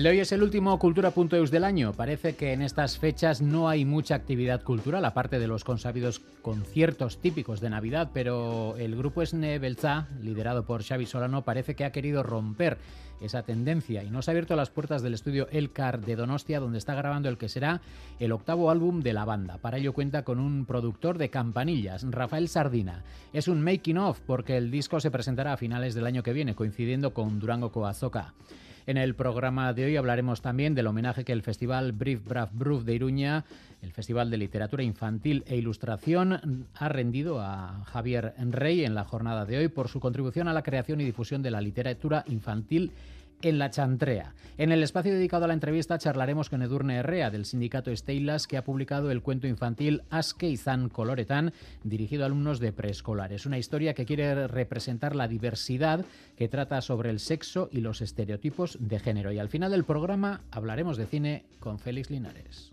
El hoy es el último Cultura.eus del año. Parece que en estas fechas no hay mucha actividad cultural, aparte de los consabidos conciertos típicos de Navidad, pero el grupo Esne Belza, liderado por Xavi Solano, parece que ha querido romper esa tendencia y nos ha abierto las puertas del estudio Elcar de Donostia, donde está grabando el que será el octavo álbum de la banda. Para ello cuenta con un productor de campanillas, Rafael Sardina. Es un making of porque el disco se presentará a finales del año que viene, coincidiendo con Durango Coazoca. En el programa de hoy hablaremos también del homenaje que el Festival Brief Brav Bruf de Iruña, el Festival de Literatura Infantil e Ilustración, ha rendido a Javier Rey en la jornada de hoy por su contribución a la creación y difusión de la literatura infantil en la Chantrea. En el espacio dedicado a la entrevista charlaremos con Edurne Herrea del sindicato Steilas que ha publicado el cuento infantil Aske Izan Coloretan dirigido a alumnos de preescolares. Una historia que quiere representar la diversidad que trata sobre el sexo y los estereotipos de género. Y al final del programa hablaremos de cine con Félix Linares.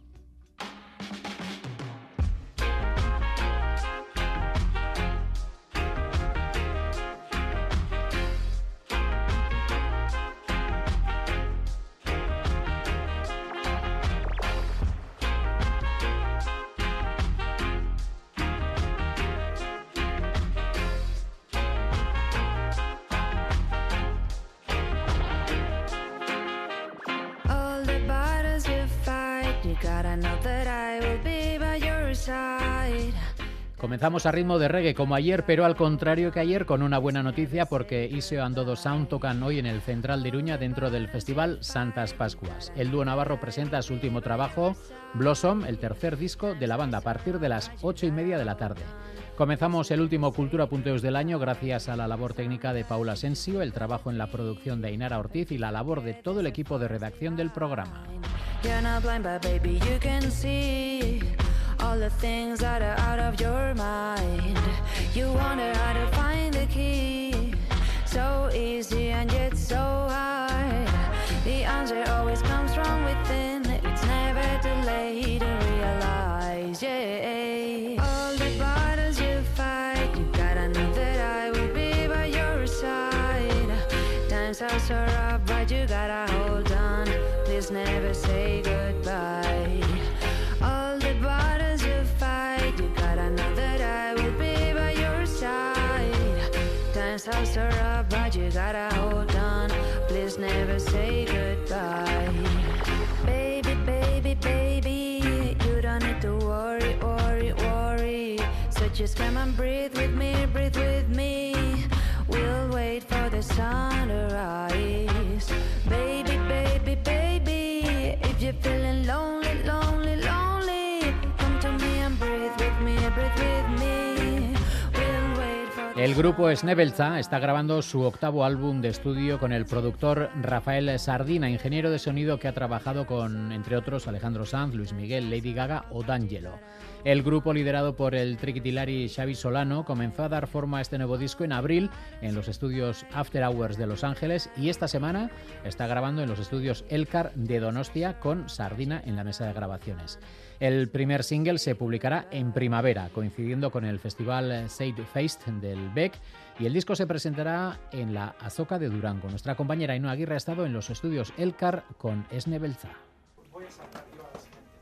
Comenzamos a ritmo de reggae como ayer, pero al contrario que ayer, con una buena noticia porque Iseo Andodo Sound tocan hoy en el Central de Iruña dentro del festival Santas Pascuas. El dúo navarro presenta su último trabajo, Blossom, el tercer disco de la banda, a partir de las ocho y media de la tarde. Comenzamos el último Cultura Punteos del año gracias a la labor técnica de Paula Sensio, el trabajo en la producción de Ainara Ortiz y la labor de todo el equipo de redacción del programa. all Times are rough, but you gotta hold on. Please never say goodbye. All the battles you fight, you gotta know that I will be by your side. times are rough, but you gotta hold on. Please never say goodbye. Baby, baby, baby, you don't need to worry, worry, worry. So just come and breathe with me, breathe with me. We'll wait for the sun to rise. Baby, baby, baby, if you're feeling lonely, lonely, lonely, come to me and breathe with me, breathe with me. El grupo Snebelza está grabando su octavo álbum de estudio con el productor Rafael Sardina, ingeniero de sonido que ha trabajado con, entre otros, Alejandro Sanz, Luis Miguel, Lady Gaga o D'Angelo. El grupo, liderado por el triquitilari Xavi Solano, comenzó a dar forma a este nuevo disco en abril en los estudios After Hours de Los Ángeles y esta semana está grabando en los estudios Elcar de Donostia con Sardina en la mesa de grabaciones. El primer single se publicará en primavera, coincidiendo con el festival Side Feist del Beck, y el disco se presentará en la Azoka de Durango. Nuestra compañera Ainhoa Aguirre ha estado en los estudios Elcar con Esne Belza.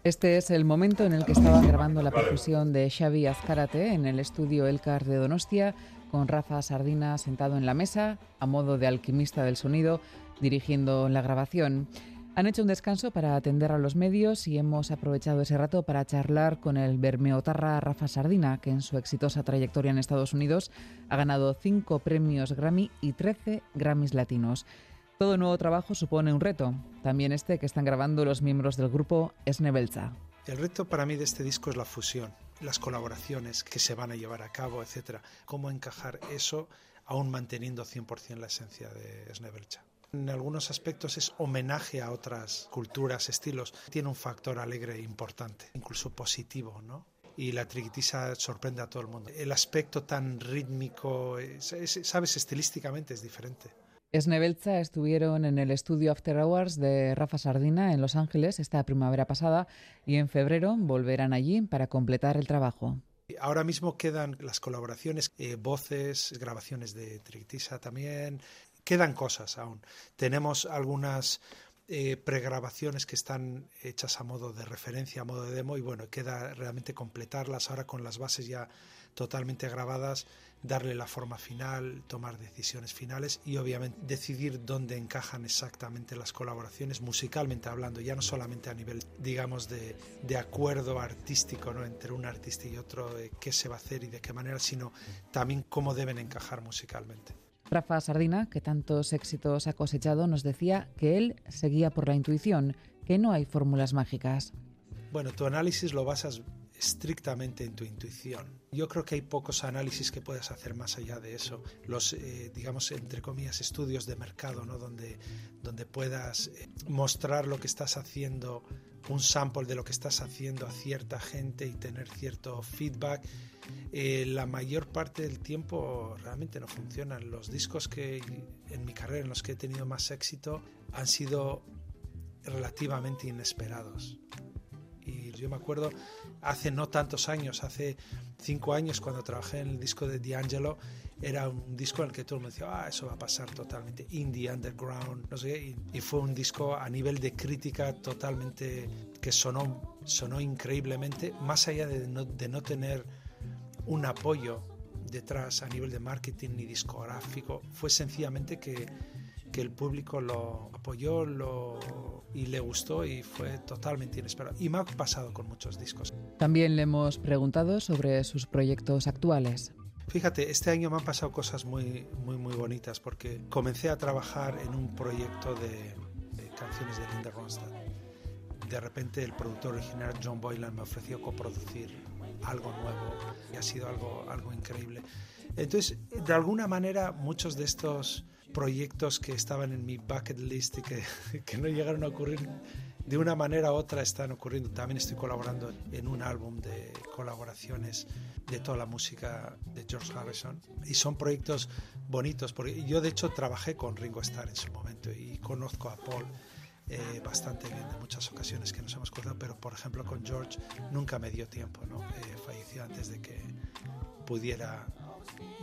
Este es el momento en el que estaban grabando la percusión de Xavi Azcárate en el estudio Elcar de Donostia, con Rafa Sardina sentado en la mesa, a modo de alquimista del sonido, dirigiendo la grabación. Han hecho un descanso para atender a los medios y hemos aprovechado ese rato para charlar con el bermeotarra Rafa Sardina, que en su exitosa trayectoria en Estados Unidos ha ganado cinco premios Grammy y 13 Grammys latinos. Todo nuevo trabajo supone un reto, también este que están grabando los miembros del grupo Esnebelza. El reto para mí de este disco es la fusión, las colaboraciones que se van a llevar a cabo, etcétera. Cómo encajar eso aún manteniendo 100% la esencia de Snebelcha. En algunos aspectos es homenaje a otras culturas, estilos. Tiene un factor alegre importante, incluso positivo, ¿no? y la triquitisa sorprende a todo el mundo. El aspecto tan rítmico, sabes, estilísticamente es diferente. Esnebelza estuvieron en el estudio After Hours de Rafa Sardina en Los Ángeles esta primavera pasada y en febrero volverán allí para completar el trabajo. Ahora mismo quedan las colaboraciones, eh, voces, grabaciones de Trictisa también, quedan cosas aún. Tenemos algunas eh, pregrabaciones que están hechas a modo de referencia, a modo de demo, y bueno, queda realmente completarlas ahora con las bases ya totalmente grabadas, darle la forma final, tomar decisiones finales y obviamente decidir dónde encajan exactamente las colaboraciones musicalmente hablando, ya no solamente a nivel, digamos, de, de acuerdo artístico ¿no? entre un artista y otro, de qué se va a hacer y de qué manera, sino también cómo deben encajar musicalmente. Rafa Sardina, que tantos éxitos ha cosechado, nos decía que él seguía por la intuición, que no hay fórmulas mágicas. Bueno, tu análisis lo basas estrictamente en tu intuición. Yo creo que hay pocos análisis que puedas hacer más allá de eso. Los, eh, digamos, entre comillas, estudios de mercado, ¿no? donde, donde puedas eh, mostrar lo que estás haciendo, un sample de lo que estás haciendo a cierta gente y tener cierto feedback. Eh, la mayor parte del tiempo realmente no funcionan. Los discos que en mi carrera en los que he tenido más éxito han sido relativamente inesperados. Y yo me acuerdo hace no tantos años, hace cinco años cuando trabajé en el disco de D'Angelo, era un disco en el que todo el decía, ah, eso va a pasar totalmente indie, underground, no sé, y, fue un disco a nivel de crítica totalmente que sonó, sonó increíblemente, más allá de no, de no tener un apoyo detrás a nivel de marketing ni discográfico, fue sencillamente que que el público lo apoyó lo, y le gustó y fue totalmente inesperado. Y me ha pasado con muchos discos. También le hemos preguntado sobre sus proyectos actuales. Fíjate, este año me han pasado cosas muy, muy, muy bonitas porque comencé a trabajar en un proyecto de, canciones de Linda Ronstadt. De repente el productor original John Boylan me ofreció coproducir algo nuevo y ha sido algo, algo increíble. Entonces, de alguna manera, muchos de estos proyectos que estaban en mi bucket list y que, que no llegaron a ocurrir de una manera u otra están ocurriendo. También estoy colaborando en un álbum de colaboraciones de toda la música de George Harrison y son proyectos bonitos porque yo de hecho trabajé con Ringo Starr en su momento y conozco a Paul eh, bastante bien de muchas ocasiones que nos hemos cruzado, pero por ejemplo con George nunca me dio tiempo, ¿no? Eh, falleció antes de que pudiera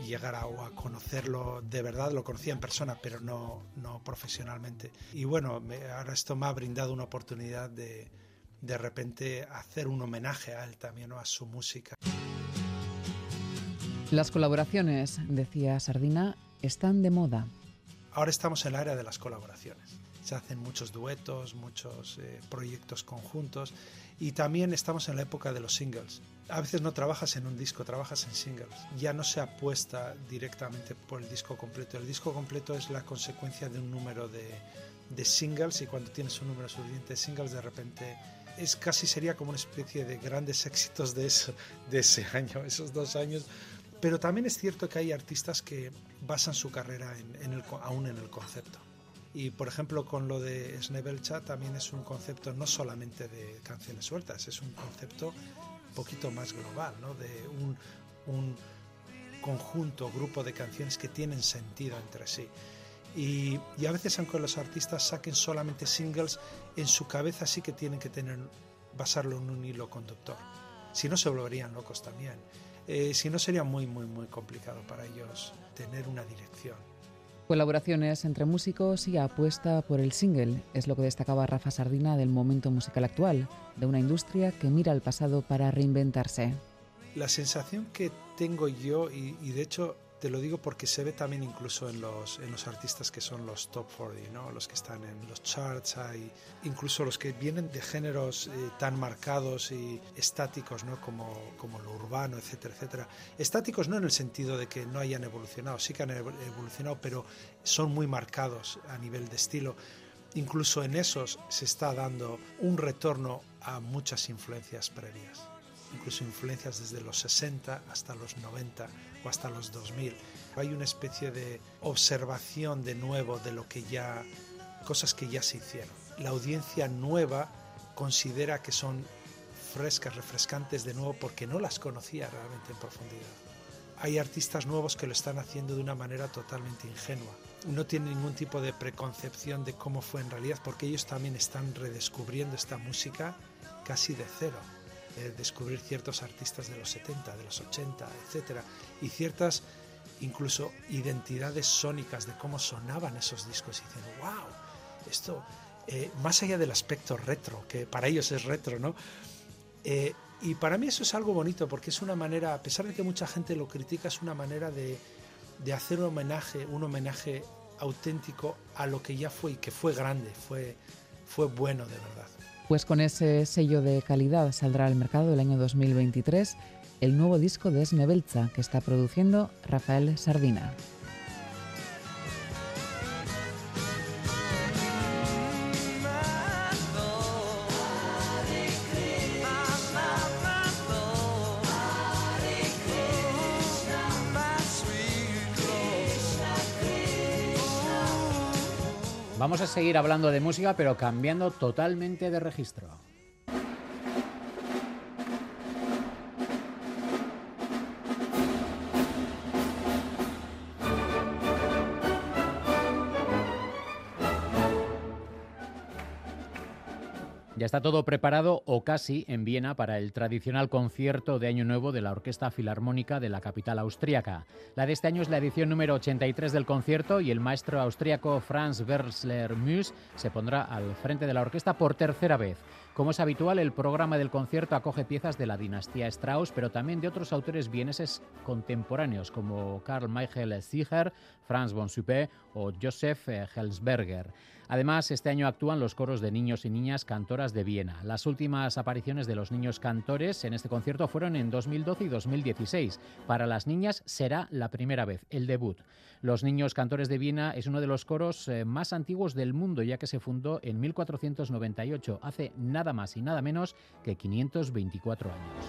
llegar a, a, conocerlo de verdad, lo conocía en persona, pero no, no profesionalmente. Y bueno, ahora esto me ha brindado una oportunidad de de repente hacer un homenaje a él también, ¿no? a su música. Las colaboraciones, decía Sardina, están de moda. Ahora estamos en la era de las colaboraciones. Se hacen muchos duetos, muchos eh, proyectos conjuntos y también estamos en la época de los singles. A veces no trabajas en un disco, trabajas en singles. Ya no se apuesta directamente por el disco completo. El disco completo es la consecuencia de un número de, de singles y cuando tienes un número suficiente de singles de repente es casi sería como una especie de grandes éxitos de, eso, de ese año, esos dos años. Pero también es cierto que hay artistas que basan su carrera en, en el, aún en el concepto. Y por ejemplo con lo de Snebelcha también es un concepto no solamente de canciones sueltas, es un concepto poquito más global, ¿no? de un, un conjunto, grupo de canciones que tienen sentido entre sí. Y, y, a veces aunque los artistas saquen solamente singles, en su cabeza sí que tienen que tener, basarlo en un hilo conductor. Si no se volverían locos también. Eh, si no sería muy, muy, muy complicado para ellos tener una dirección. Colaboraciones entre músicos y apuesta por el single es lo que destacaba Rafa Sardina del momento musical actual, de una industria que mira al pasado para reinventarse. La sensación que tengo yo, y, y de hecho te lo digo porque se ve también incluso en los, en los artistas que son los top 40, ¿no? los que están en los charts, hay incluso los que vienen de géneros eh, tan marcados y estáticos ¿no? como, como lo urbano, etcétera, etcétera. Estáticos no en el sentido de que no hayan evolucionado, sí que han evolucionado, pero son muy marcados a nivel de estilo. Incluso en esos se está dando un retorno a muchas influencias previas incluso influencias desde los 60 hasta los 90 o hasta los 2000. Hay una especie de observación de nuevo de lo que ya, cosas que ya se hicieron. La audiencia nueva considera que son frescas, refrescantes de nuevo porque no las conocía realmente en profundidad. Hay artistas nuevos que lo están haciendo de una manera totalmente ingenua no tienen ningún tipo de preconcepción de cómo fue en realidad, porque ellos también están redescubriendo esta música casi de cero. Descubrir ciertos artistas de los 70, de los 80, etcétera, y ciertas incluso identidades sónicas de cómo sonaban esos discos y dicen, wow, esto, eh, más allá del aspecto retro, que para ellos es retro, ¿no? Eh, y para mí eso es algo bonito porque es una manera, a pesar de que mucha gente lo critica, es una manera de, de hacer un homenaje, un homenaje auténtico a lo que ya fue y que fue grande, fue, fue bueno de verdad. Pues con ese sello de calidad saldrá al mercado el año 2023 el nuevo disco de Esnebelza que está produciendo Rafael Sardina. Vamos a seguir hablando de música, pero cambiando totalmente de registro. Ya está todo preparado o casi en Viena para el tradicional concierto de Año Nuevo de la Orquesta Filarmónica de la capital austríaca. La de este año es la edición número 83 del concierto y el maestro austríaco Franz Wersler Müs se pondrá al frente de la orquesta por tercera vez. Como es habitual, el programa del concierto acoge piezas de la dinastía Strauss, pero también de otros autores vieneses contemporáneos como Karl Michael Zicher, Franz von Suppé o Joseph Helsberger. Además, este año actúan los coros de niños y niñas cantoras de Viena. Las últimas apariciones de los niños cantores en este concierto fueron en 2012 y 2016. Para las niñas será la primera vez, el debut. Los Niños Cantores de Viena es uno de los coros eh, más antiguos del mundo, ya que se fundó en 1498, hace nada más y nada menos que 524 años.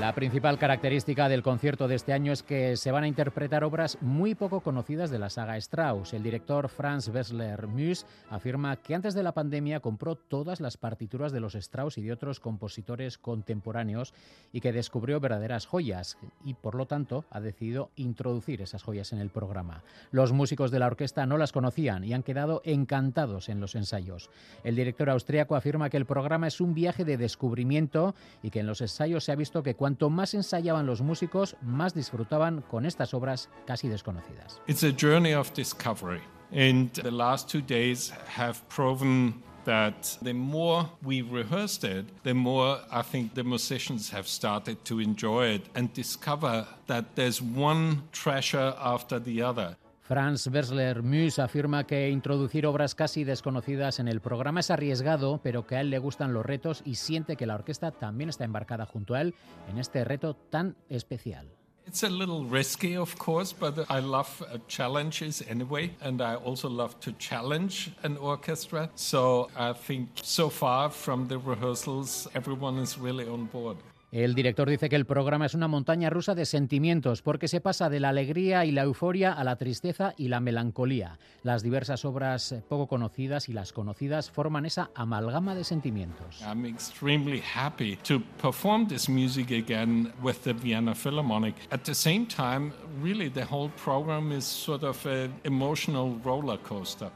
La principal característica del concierto de este año es que se van a interpretar obras muy poco conocidas de la saga Strauss. El director Franz Wessler Müs afirma que antes de la pandemia compró todas las partituras de los Strauss y de otros compositores contemporáneos y que descubrió verdaderas joyas y por lo tanto ha decidido introducir esas joyas en el programa. Los músicos de la orquesta no las conocían y han quedado encantados en los ensayos. El director austriaco afirma que el programa es un viaje de descubrimiento y que en los ensayos se ha visto que Cuanto más ensayaban los músicos, más disfrutaban con estas obras casi desconocidas. It's a journey of discovery. And the last two days have proven that the more we rehearsed it, the more I think the musicians have started to enjoy it and discover that there's one treasure after the other. Franz Wessler Müs afirma que introducir obras casi desconocidas en el programa es arriesgado, pero que a él le gustan los retos y siente que la orquesta también está embarcada junto a él en este reto tan especial. It's a little risky, of course, but I love uh, challenges anyway, and I also love to challenge an orchestra. So I think so far from the rehearsals, everyone is really on board. El director dice que el programa es una montaña rusa de sentimientos porque se pasa de la alegría y la euforia a la tristeza y la melancolía. Las diversas obras poco conocidas y las conocidas forman esa amalgama de sentimientos. I'm extremely happy to perform this music again with the Vienna Philharmonic. At the same time, really the whole program is sort of an emotional roller coaster.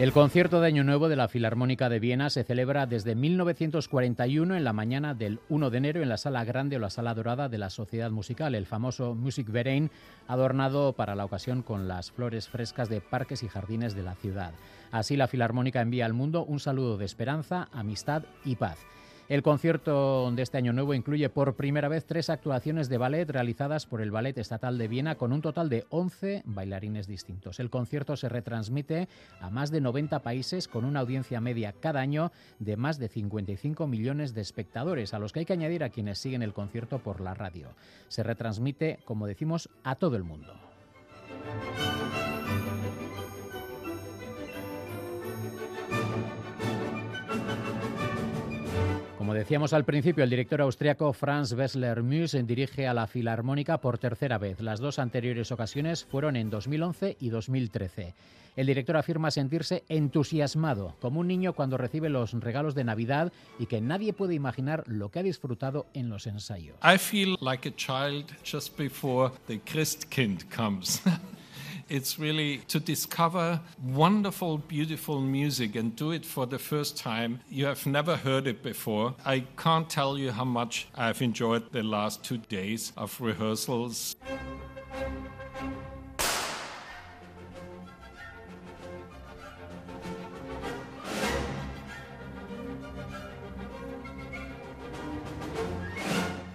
El concierto de Año Nuevo de la Filarmónica de Viena se celebra desde 1941 en la mañana del 1 de enero en la Sala Grande o la Sala Dorada de la Sociedad Musical, el famoso Musikverein, adornado para la ocasión con las flores frescas de parques y jardines de la ciudad. Así la Filarmónica envía al mundo un saludo de esperanza, amistad y paz. El concierto de este año nuevo incluye por primera vez tres actuaciones de ballet realizadas por el Ballet Estatal de Viena con un total de 11 bailarines distintos. El concierto se retransmite a más de 90 países con una audiencia media cada año de más de 55 millones de espectadores, a los que hay que añadir a quienes siguen el concierto por la radio. Se retransmite, como decimos, a todo el mundo. Como decíamos al principio, el director austriaco Franz Wessler Müs dirige a la Filarmónica por tercera vez. Las dos anteriores ocasiones fueron en 2011 y 2013. El director afirma sentirse entusiasmado, como un niño cuando recibe los regalos de Navidad y que nadie puede imaginar lo que ha disfrutado en los ensayos. I feel like a child just before the Christkind comes. It's really to discover wonderful, beautiful music and do it for the first time. You have never heard it before. I can't tell you how much I've enjoyed the last two days of rehearsals.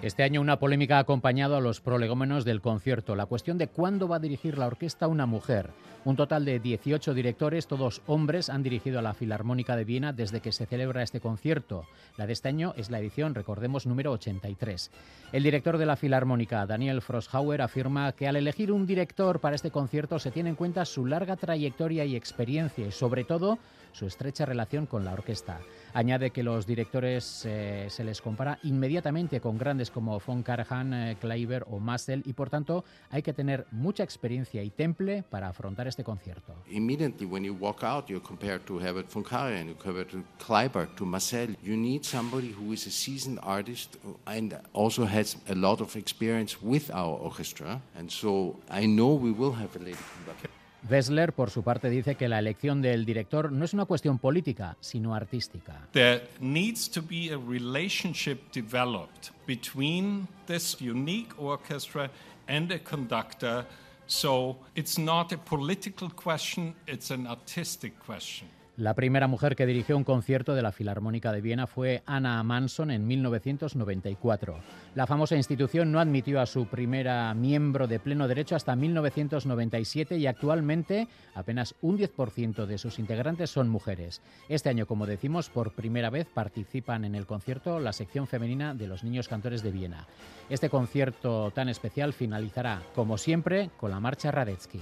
Este año una polémica ha acompañado a los prolegómenos del concierto, la cuestión de cuándo va a dirigir la orquesta una mujer. Un total de 18 directores, todos hombres, han dirigido a la Filarmónica de Viena desde que se celebra este concierto. La de este año es la edición, recordemos, número 83. El director de la Filarmónica, Daniel Frosthauer, afirma que al elegir un director para este concierto se tiene en cuenta su larga trayectoria y experiencia y, sobre todo, su estrecha relación con la orquesta. Añade que los directores eh, se les compara inmediatamente con grandes como von Karajan, eh, Kleiber o Massel y por tanto hay que tener mucha experiencia y temple para afrontar este concierto. Immediately when you walk out, you're compared to Herbert von Karajan, you compared to Kleiber, to Marcel. You need somebody who is a seasoned artist and also has a lot of experience with our orchestra. And so I know we will have a lady conductor. Wessler, por su parte, dice que la elección del director no es una cuestión política, sino artística. There needs to be a relationship developed between this unique orchestra and a conductor. So it's not a political question, it's an artistic question. La primera mujer que dirigió un concierto de la Filarmónica de Viena fue Anna Manson en 1994. La famosa institución no admitió a su primera miembro de pleno derecho hasta 1997 y actualmente apenas un 10% de sus integrantes son mujeres. Este año, como decimos, por primera vez participan en el concierto la sección femenina de los niños cantores de Viena. Este concierto tan especial finalizará, como siempre, con la marcha Radetzky.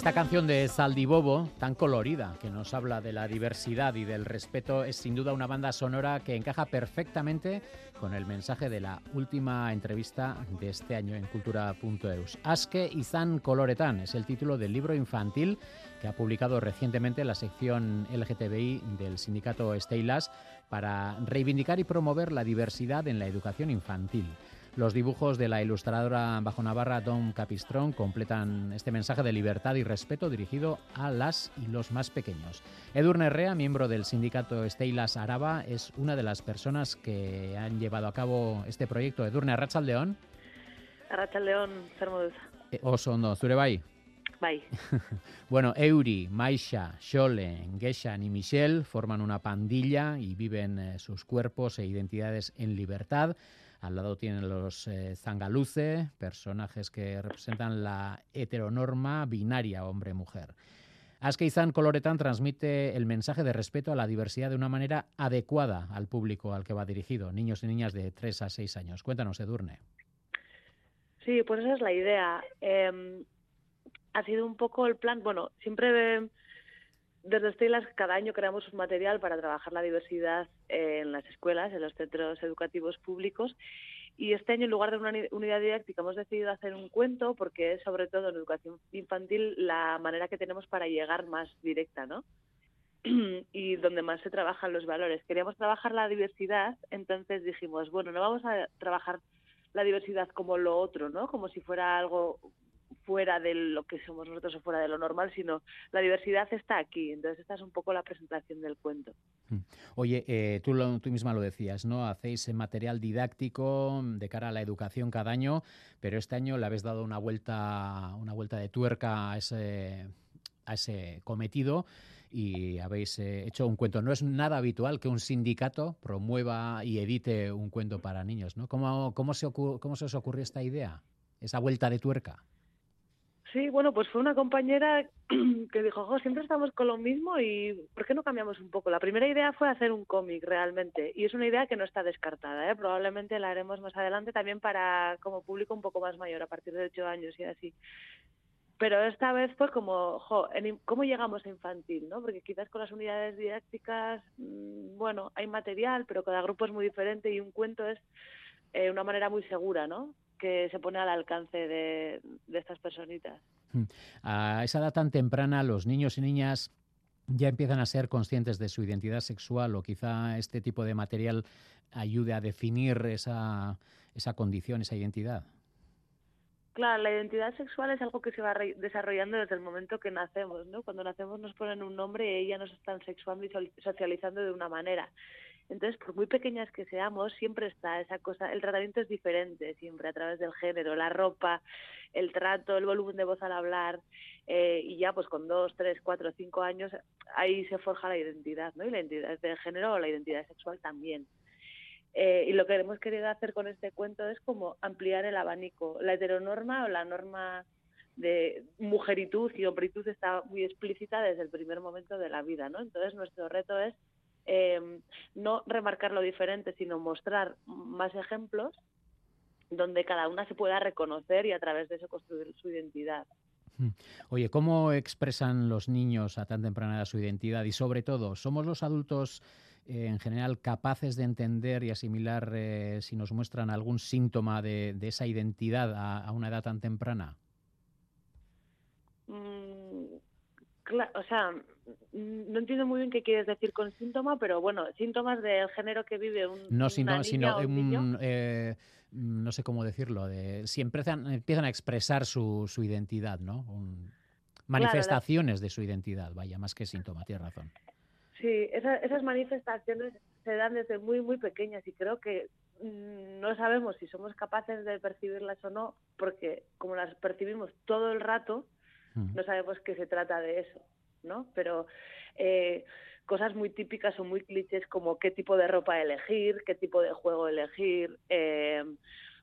Esta canción de Saldibobo, tan colorida, que nos habla de la diversidad y del respeto, es sin duda una banda sonora que encaja perfectamente con el mensaje de la última entrevista de este año en cultura.eus. Aske izan koloretan es el título del libro infantil que ha publicado recientemente la sección LGTBI del sindicato Steylas para reivindicar y promover la diversidad en la educación infantil. Los dibujos de la ilustradora bajo Navarra Dom Capistrón completan este mensaje de libertad y respeto dirigido a las y los más pequeños. Edurne Herrea, miembro del sindicato Steylas Araba, es una de las personas que han llevado a cabo este proyecto. Edurne, Arrachaldeón. Arrachaldeón, zer moduz. Eh, oso ondo, zure bai? Bai. Bueno, Euri, Maisha, Shole, Geshan y Michelle forman una pandilla y viven eh, sus cuerpos e identidades en libertad. Al lado tienen los eh, zangaluce, personajes que representan la heteronorma binaria hombre-mujer. Askeizan Coloretan transmite el mensaje de respeto a la diversidad de una manera adecuada al público al que va dirigido, niños y niñas de 3 a 6 años. Cuéntanos, Edurne. Sí, pues esa es la idea. Eh, ha sido un poco el plan, bueno, siempre desde Estelas cada año creamos un material para trabajar la diversidad en las escuelas, en los centros educativos públicos y este año, en lugar de una unidad didáctica, hemos decidido hacer un cuento porque es, sobre todo en educación infantil, la manera que tenemos para llegar más directa, ¿no? y donde más se trabajan los valores. Queríamos trabajar la diversidad, entonces dijimos, bueno, no vamos a trabajar la diversidad como lo otro, ¿no? Como si fuera algo fuera de lo que somos nosotros o fuera de lo normal, sino la diversidad está aquí. Entonces, esta es un poco la presentación del cuento. Mm. Oye, eh, tú, tú misma lo decías, ¿no? Hacéis material didáctico de cara a la educación cada año, pero este año le habéis dado una vuelta, una vuelta de tuerca a ese, a ese cometido y habéis eh, hecho un cuento. No es nada habitual que un sindicato promueva y edite un cuento para niños, ¿no? ¿Cómo, cómo, se, cómo se os ocurrió esta idea, esa vuelta de tuerca? Sí, bueno, pues fue una compañera que dijo, jo, siempre estamos con lo mismo y ¿por qué no cambiamos un poco? La primera idea fue hacer un cómic realmente y es una idea que no está descartada, ¿eh? probablemente la haremos más adelante también para como público un poco más mayor, a partir de ocho años y así. Pero esta vez fue como, jo, ¿cómo llegamos a infantil? ¿no? Porque quizás con las unidades didácticas, mm, bueno, hay material, pero cada grupo es muy diferente y un cuento es eh, una manera muy segura, ¿no? Que se pone al alcance de, estas personitas. Hmm. A esa edad tan temprana, los niños y niñas ya empiezan a ser conscientes de su identidad sexual o quizá este tipo de material ayude a definir esa, esa condición, esa identidad. Claro, la identidad sexual es algo que se va desarrollando desde el momento que nacemos, ¿no? Cuando nacemos nos ponen un nombre y ya nos están sexuando y socializando de una manera. Entonces, por muy pequeñas que seamos, siempre está esa cosa, el tratamiento es diferente siempre a través del género, la ropa, el trato, el volumen de voz al hablar, eh, y ya pues con dos, tres, cuatro, cinco años ahí se forja la identidad, ¿no? Y la identidad de género o la identidad sexual también. Eh, y lo que hemos querido hacer con este cuento es como ampliar el abanico. La heteronorma o la norma de mujeritud y hombritud está muy explícita desde el primer momento de la vida, ¿no? Entonces nuestro reto es eh, no remarcar lo diferente, sino mostrar más ejemplos donde cada una se pueda reconocer y a través de eso construir su identidad. Hmm. Oye, ¿cómo expresan los niños a tan temprana edad su identidad? Y sobre todo, ¿somos los adultos eh, en general capaces de entender y asimilar eh, si nos muestran algún síntoma de, esa identidad a, una edad tan temprana? Mm, o sea, no entiendo muy bien qué quieres decir con síntoma, pero bueno, síntomas del género que vive un No sino, sino un, eh, no sé cómo decirlo, de, si empiezan, empiezan a expresar su, su identidad, ¿no? manifestaciones de su identidad, vaya, más que síntoma, tienes razón. Sí, esas manifestaciones se dan desde muy, muy pequeñas y creo que mm, no sabemos si somos capaces de percibirlas o no, porque como las percibimos todo el rato, no sabemos qué se trata de eso, ¿no? Pero eh, cosas muy típicas o muy clichés como qué tipo de ropa elegir, qué tipo de juego elegir. Eh,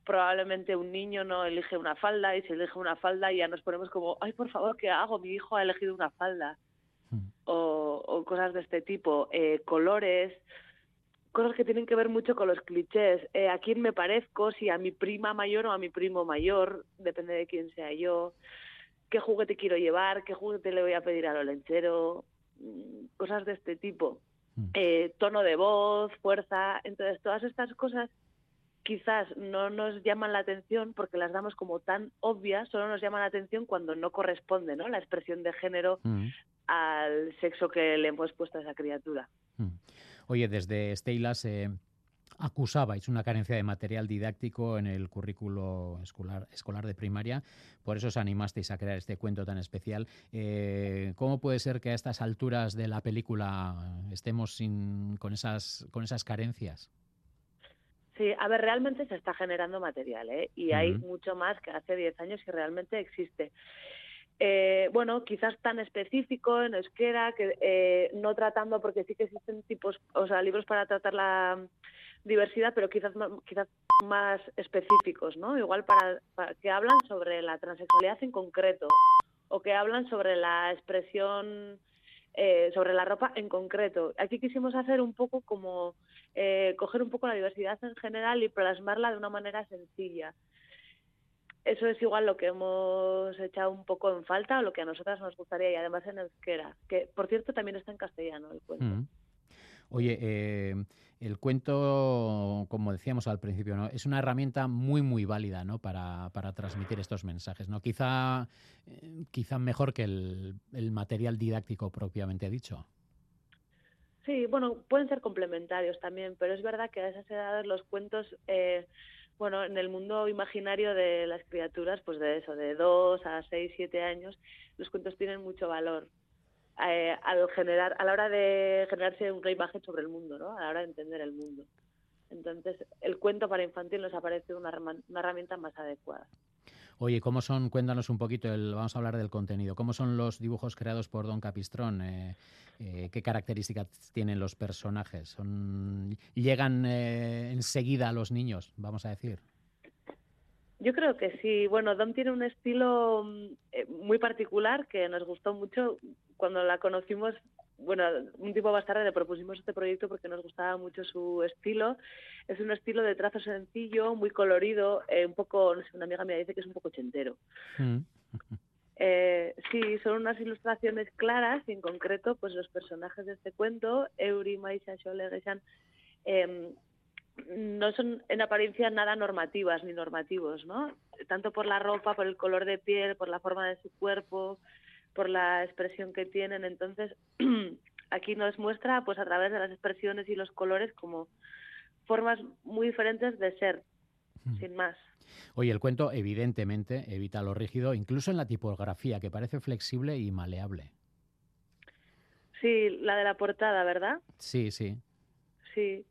probablemente un niño no elige una falda y si elige una falda ya nos ponemos como, ay, por favor, ¿qué hago? Mi hijo ha elegido una falda. O, cosas de este tipo, eh, colores, cosas que tienen que ver mucho con los clichés. ¿A quién me parezco? Si a mi prima mayor o a mi primo mayor, depende de quién sea yo qué juguete quiero llevar, qué juguete le voy a pedir al olenchero, mm, cosas de este tipo. Mm. Eh, tono de voz, fuerza, entonces todas estas cosas quizás no nos llaman la atención porque las damos como tan obvias, solo nos llaman la atención cuando no corresponde ¿no? la expresión de género mm. al sexo que le hemos puesto a esa criatura. Oye, desde Steylas eh, acusabais una carencia de material didáctico en el currículo escolar, escolar de primaria, por eso os animasteis a crear este cuento tan especial. Eh, ¿Cómo puede ser que a estas alturas de la película estemos sin, con, esas, con esas carencias? Sí, a ver, realmente se está generando material ¿eh? y hay mucho más que hace 10 años que realmente existe. Eh, bueno, quizás tan específico en euskera, que eh, no tratando, porque sí que existen tipos, o sea, libros para tratar la, diversidad, pero quizás más, quizás más específicos, ¿no? Igual para, para que hablan sobre la transexualidad en concreto o que hablan sobre la expresión eh, sobre la ropa en concreto. Aquí quisimos hacer un poco como eh, coger un poco la diversidad en general y plasmarla de una manera sencilla. Eso es igual lo que hemos echado un poco en falta o lo que a nosotras nos gustaría y además en euskera, que por cierto también está en castellano el cuento. Mm. Oye, eh, el cuento, como decíamos al principio, ¿no? es una herramienta muy, muy válida ¿no? para, para transmitir estos mensajes. ¿no? Quizá, eh, quizá mejor que el, material didáctico propiamente dicho. Sí, bueno, pueden ser complementarios también, pero es verdad que a esas edades los cuentos, eh, bueno, en el mundo imaginario de las criaturas, pues de eso, de 2 a 6, 7 años, los cuentos tienen mucho valor eh, al generar, a la hora de generarse una imagen sobre el mundo, ¿no? A la hora de entender el mundo. Entonces, el cuento para infantil nos ha parecido una, herramienta más adecuada. Oye, ¿cómo son? Cuéntanos un poquito, el, vamos a hablar del contenido. ¿Cómo son los dibujos creados por Don Capistrón? Eh, eh, ¿Qué características tienen los personajes? Son, ¿Llegan eh, enseguida a los niños, vamos a decir? Yo creo que sí. Bueno, Dom tiene un estilo mm, muy particular que nos gustó mucho cuando la conocimos. Bueno, un tiempo más tarde le propusimos este proyecto porque nos gustaba mucho su estilo. Es un estilo de trazo sencillo, muy colorido, eh, un poco, no sé, una amiga me dice que es un poco ochentero. Mm. Eh, sí, son unas ilustraciones claras y en concreto, pues los personajes de este cuento, Euri, Maisha, Xole, Geshan, eh, no son en apariencia nada normativas ni normativos, ¿no? Tanto por la ropa, por el color de piel, por la forma de su cuerpo, por la expresión que tienen. Entonces, aquí nos muestra, pues a través de las expresiones y los colores, como formas muy diferentes de ser, sin más. Oye, el cuento evidentemente evita lo rígido, incluso en la tipografía, que parece flexible y maleable. Sí, la de la portada, ¿verdad? Sí, sí. Sí.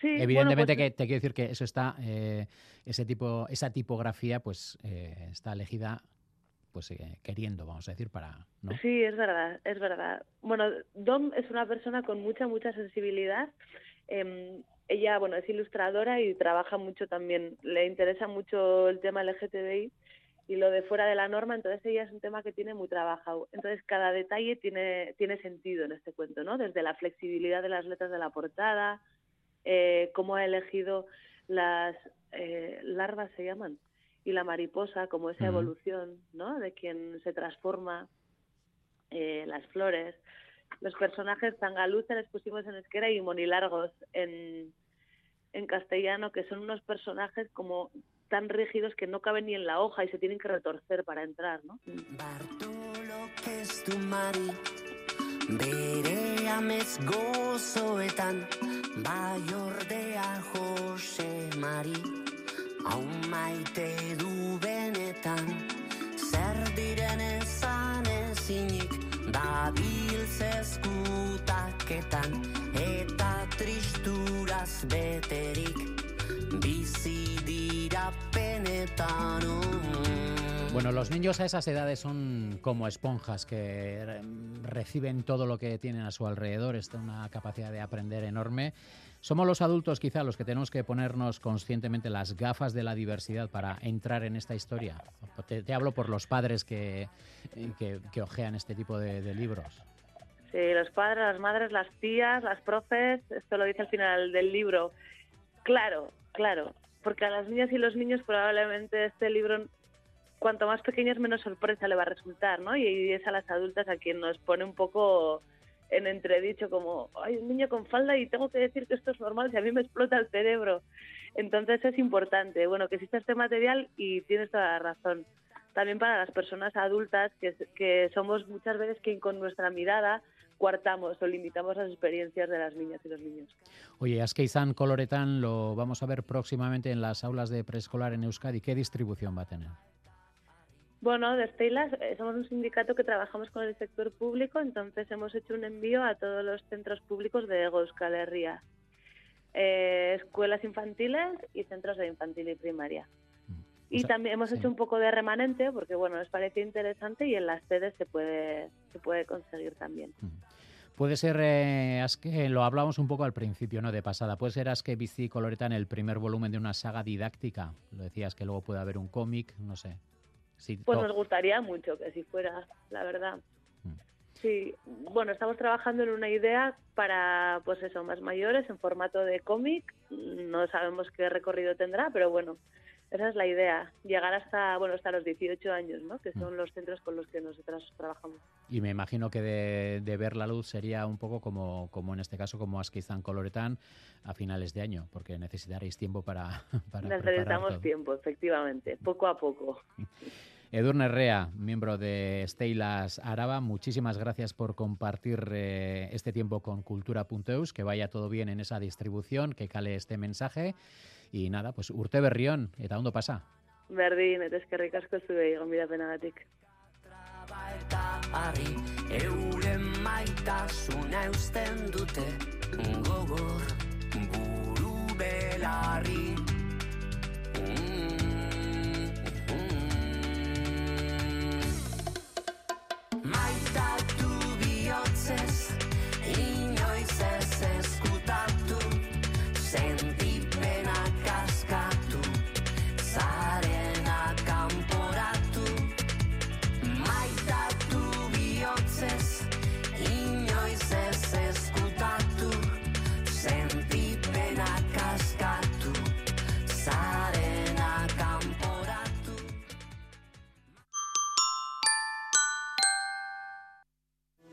Sí, bueno, Evidentemente pues- que te quiero decir que eso está, eh, ese tipo, esa tipografía, pues eh, está elegida, pues eh, queriendo, vamos a decir, para, ¿no? Sí, es verdad, es verdad. Bueno, Dom es una persona con mucha, mucha sensibilidad. Em, ella, bueno, es ilustradora y trabaja mucho también. Le interesa mucho el tema LGTBI y lo de fuera de la norma, entonces ella es un tema que tiene muy trabajado. Entonces cada detalle tiene, tiene sentido en este cuento, ¿no? Desde la flexibilidad de las letras de la portada, eh, cómo ha elegido las eh, larvas, se llaman, y la mariposa, como esa evolución, ¿no? De quien se transforma, eh, las flores. Los personajes Tangaluce les pusimos en esquera y Monilargos en, en castellano, que son unos personajes como tan rígidos que no caben ni en la hoja y se tienen que retorcer para entrar, ¿no? ez du mari Bere amez gozoetan Bai ordea Jose Mari Hau maite du benetan Zer diren ezan ezinik Dabil zezkutaketan Eta tristuraz beterik Bizi dira benetan oh. Bueno, los niños a esas edades son como esponjas que re- reciben todo lo que tienen a su alrededor, es una capacidad de aprender enorme. Somos los adultos quizá los que tenemos que ponernos conscientemente las gafas de la diversidad para entrar en esta historia. Te, te hablo por los padres que, que, que ojean este tipo de, de libros. Sí, los padres, las madres, las tías, las profes, esto lo dice al final del libro. Claro, claro, porque a las niñas y los niños probablemente este libro, cuanto más pequeños, menos sorpresa le va a resultar, ¿no? Y es a las adultas a quien nos pone un poco en entredicho como, hay un niño con falda y tengo que decir que esto es normal si a mí me explota el cerebro. Entonces es importante, bueno, que exista este material y tienes toda la razón. También para las personas adultas que, somos muchas veces quien con nuestra mirada coartamos o limitamos las experiencias de las niñas y los niños. Oye, Askeizan Coloretan lo vamos a ver próximamente en las aulas de preescolar en Euskadi. ¿Qué distribución va a tener? Bueno, de Steylas eh, somos un sindicato que trabajamos con el sector público, entonces hemos hecho un envío a todos los centros públicos de Euskal Herria, eh, escuelas infantiles y centros de infantil y primaria. Y sea, también hemos sí. hecho un poco de remanente porque bueno nos pareció interesante y en las sedes se puede se puede conseguir también. Puede ser, eh, que lo hablábamos un poco al principio, ¿no? De pasada. Puede ser Aske Bici Coloretan el primer volumen de una saga didáctica. Lo decías que luego puede haber un cómic, no sé. Pues nos gustaría mucho que si fuera, la verdad. Mm. Sí, bueno, estamos trabajando en una idea para, pues eso, más mayores en formato de cómic. No sabemos qué recorrido tendrá, pero bueno, esa es la idea, llegar hasta, bueno, hasta los 18 años, ¿no? que son mm. los centros con los que nosotros trabajamos. Y me imagino que de, ver la luz sería un poco como, como en este caso, como Asquizán Coloretán a finales de año, porque necesitaréis tiempo para, para Necesitamos tiempo, efectivamente, poco a poco. Edurne Rea, miembro de Steilas Araba, muchísimas gracias por compartir eh, este tiempo con Cultura.eus, que vaya todo bien en esa distribución, que cale este mensaje. Y nada, pues urte berrión, eta ondo pasa. Berdin, eta eskerrik asko zuei, gonbidapenagatik. Euren maitasuna eusten dute gogor buru belarri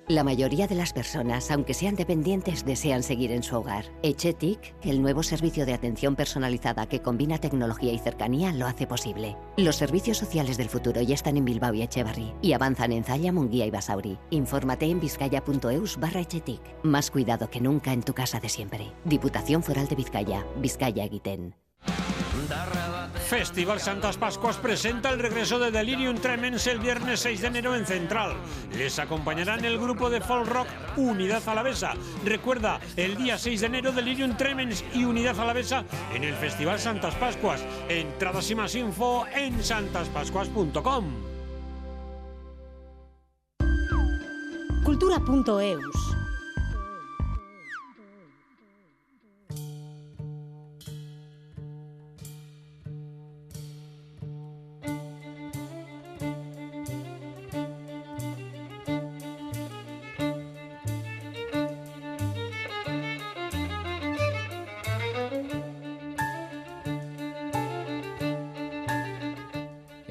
La mayoría de las personas, aunque sean dependientes, desean seguir en su hogar. Echetic, el nuevo servicio de atención personalizada que combina tecnología y cercanía, lo hace posible. Los servicios sociales del futuro ya están en Bilbao y Echevarri y avanzan en Zaya, Munguía y Basauri. Infórmate en vizcaya.eus barra Echetic. Más cuidado que nunca en tu casa de siempre. Diputación Foral de Vizcaya. Vizcaya Guitén. Festival Santas Pascuas presenta el regreso de Delirium Tremens el viernes 6 de enero en Central. Les acompañarán el grupo de folk rock Unidad Alavesa. Recuerda, el día 6 de enero Delirium Tremens y Unidad Alavesa en el Festival Santas Pascuas. Entradas y más info en santaspascuas.com. Cultura.eus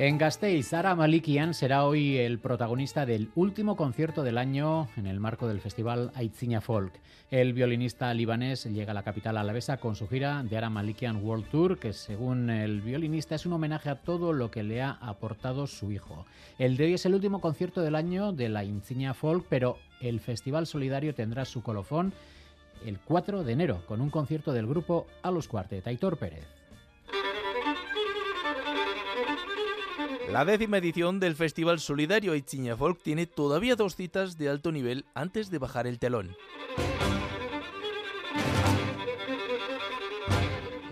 En Gasteiz, Ara Malikian será hoy el protagonista del último concierto del año en el marco del festival Aitziña Folk. El violinista libanés llega a la capital alavesa con su gira de Ara Malikian World Tour, que según el violinista es un homenaje a todo lo que le ha aportado su hijo. El de hoy es el último concierto del año de la Aitziña Folk, pero el Festival Solidario tendrá su colofón el 4 de enero con un concierto del grupo A los Cuartet, Aitor Pérez. La décima edición del Festival Solidario Itziña Folk tiene todavía dos citas de alto nivel antes de bajar el telón.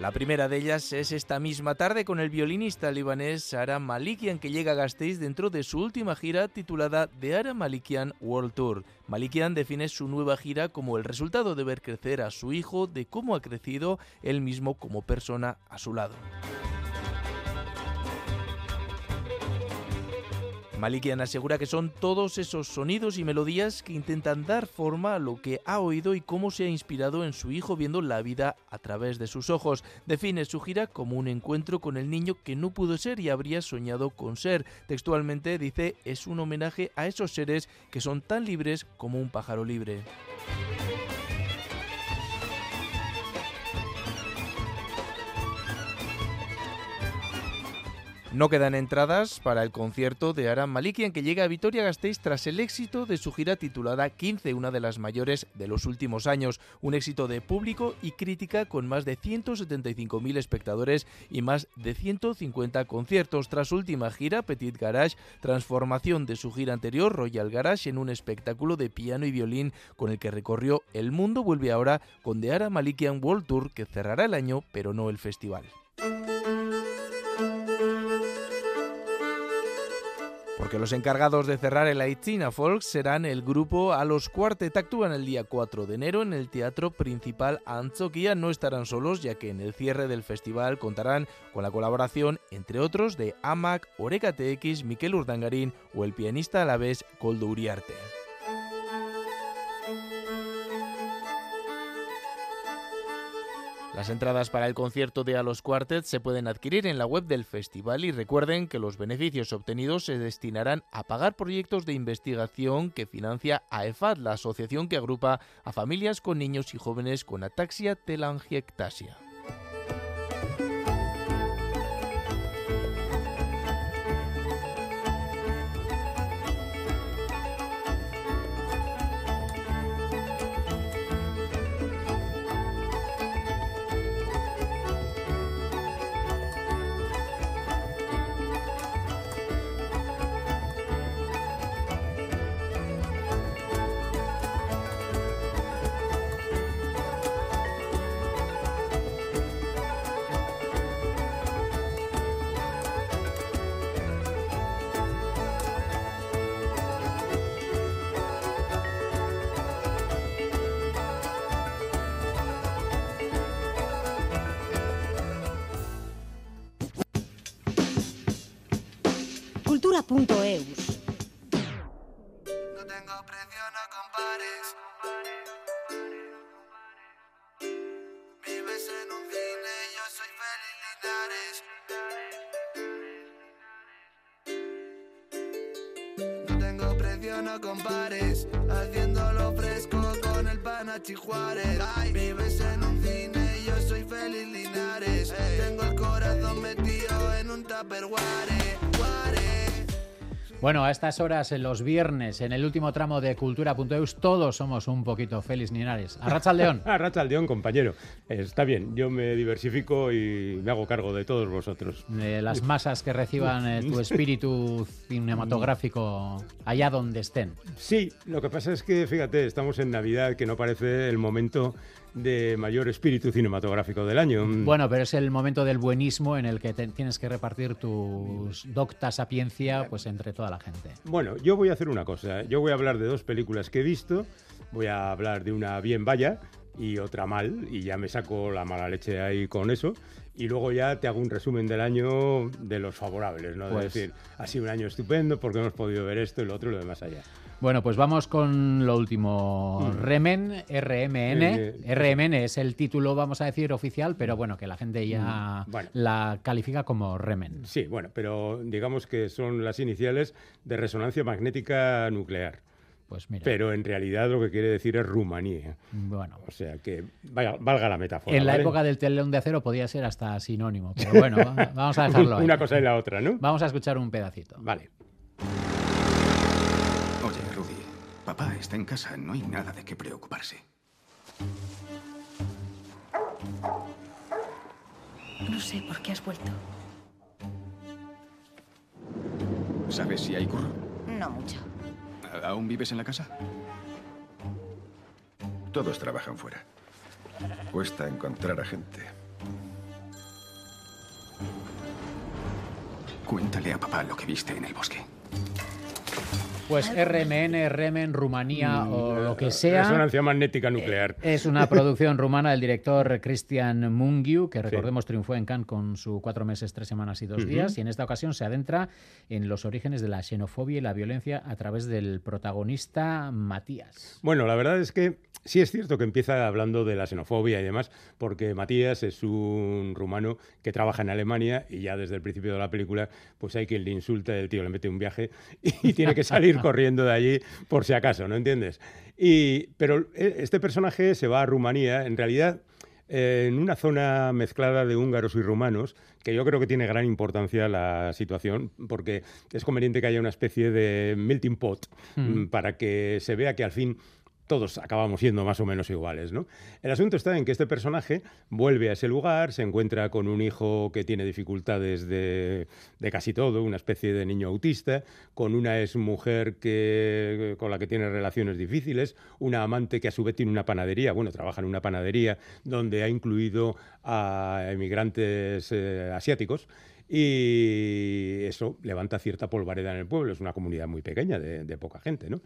La primera de ellas es esta misma tarde con el violinista libanés Sara Malikian que llega a Gasteiz dentro de su última gira titulada The Ara Malikian World Tour. Malikian define su nueva gira como el resultado de ver crecer a su hijo, de cómo ha crecido él mismo como persona a su lado. Malikian asegura que son todos esos sonidos y melodías que intentan dar forma a lo que ha oído y cómo se ha inspirado en su hijo viendo la vida a través de sus ojos. Define su gira como un encuentro con el niño que no pudo ser y habría soñado con ser. Textualmente dice es un homenaje a esos seres que son tan libres como un pájaro libre. No quedan entradas para el concierto de Aram Malikian que llega a Vitoria-Gasteiz tras el éxito de su gira titulada 15, una de las mayores de los últimos años. Un éxito de público y crítica con más de 175.000 espectadores y más de 150 conciertos. Tras su última gira, Petit Garage, transformación de su gira anterior, Royal Garage, en un espectáculo de piano y violín con el que recorrió el mundo, vuelve ahora con The Ara Malikian World Tour que cerrará el año pero no el festival. Porque los encargados de cerrar el Aitzina Folks serán el grupo A los Quartet. Actúan el día 4 de enero en el Teatro Principal Antzoquia. No estarán solos, ya que en el cierre del festival contarán con la colaboración, entre otros, de Amac, Oreca TX, Miquel Urdangarín o el pianista a la vez Coldo Uriarte. Las entradas para el concierto de A los Quartets se pueden adquirir en la web del festival y recuerden que los beneficios obtenidos se destinarán a pagar proyectos de investigación que financia AEFAD, la asociación que agrupa a familias con niños y jóvenes con ataxia telangiectasia. Cultura.eus. No tengo precio, no compares. Vives en un cine, yo soy Feliz Linares. No tengo precio, no compares. Haciéndolo fresco con el Panachi Juárez. Vives Bueno, a estas horas, en los viernes, en el último tramo de Cultura.eus, todos somos un poquito Félix Linares. Arracha al león. Arracha al león, compañero. Está bien, yo me diversifico y me hago cargo de todos vosotros. De las masas que reciban eh, tu espíritu cinematográfico allá donde estén. Sí, lo que pasa es que, fíjate, estamos en Navidad, que no parece el momento de mayor espíritu cinematográfico del año. Bueno, pero es el momento del buenismo en el que te- tienes que repartir tus docta sapiencia pues entre toda la gente. Bueno, yo voy a hacer una cosa. Yo voy a hablar de dos películas que he visto. Voy a hablar de una bien vaya y otra mal. Y ya me saco la mala leche ahí con eso. Y luego ya te hago un resumen del año de los favorables, ¿no? Pues- De decir, ha sido un año estupendo porque hemos podido ver esto y lo otro y lo demás allá. Bueno, pues vamos con lo último. Mm. Remen, RMN. Eh, RMN es el título, vamos a decir, oficial, pero bueno, que la gente ya Mm, bueno. la califica como Remen. Sí, bueno, pero digamos que son las iniciales de resonancia magnética nuclear. Pues mira. Pero en realidad lo que quiere decir es Rumanía. Bueno. O sea que vaya- valga la metáfora. En la ¿vale? época del telón de acero podía ser hasta sinónimo, pero bueno, va- vamos a dejarlo ahí. Una cosa y la otra, ¿no? Vamos a escuchar un pedacito. Vale. Oye, Rudy, papá está en casa, no hay nada de qué preocuparse. No sé por qué has vuelto. ¿Sabes si hay curro? No mucho. ¿A- ¿Aún vives en la casa? Todos trabajan fuera. Cuesta encontrar a gente. Cuéntale a papá lo que viste en el bosque. Pues RMN, Remen, Rumanía o lo que sea. Resonancia magnética nuclear. Es una producción rumana del director Cristian Mungiu, que recordemos triunfó en Cannes con su cuatro meses, tres semanas y dos días, y en esta ocasión se adentra en los orígenes de la xenofobia y la violencia a través del protagonista Matías. Bueno, la verdad es que sí es cierto que empieza hablando de la xenofobia y demás, porque Matías es un rumano que trabaja en Alemania y ya desde el principio de la película, pues hay quien le insulta, el tío le mete un viaje y tiene que salir corriendo de allí por si acaso, ¿no entiendes? Y, pero eh, este personaje se va a Rumanía, en realidad eh, en una zona mezclada de húngaros y rumanos, que yo creo que tiene gran importancia la situación, porque es conveniente que haya una especie de melting pot Mm. mm, para que se vea que al fin todos acabamos siendo más o menos iguales, ¿no? El asunto está en que este personaje vuelve a ese lugar, se encuentra con un hijo que tiene dificultades de, casi todo, una especie de niño autista, con una exmujer que, con la que tiene relaciones difíciles, una amante que a su vez tiene una panadería, bueno, trabaja en una panadería donde ha incluido a emigrantes eh, asiáticos. Y eso levanta cierta polvareda en el pueblo. Es una comunidad muy pequeña, de, poca gente, ¿no?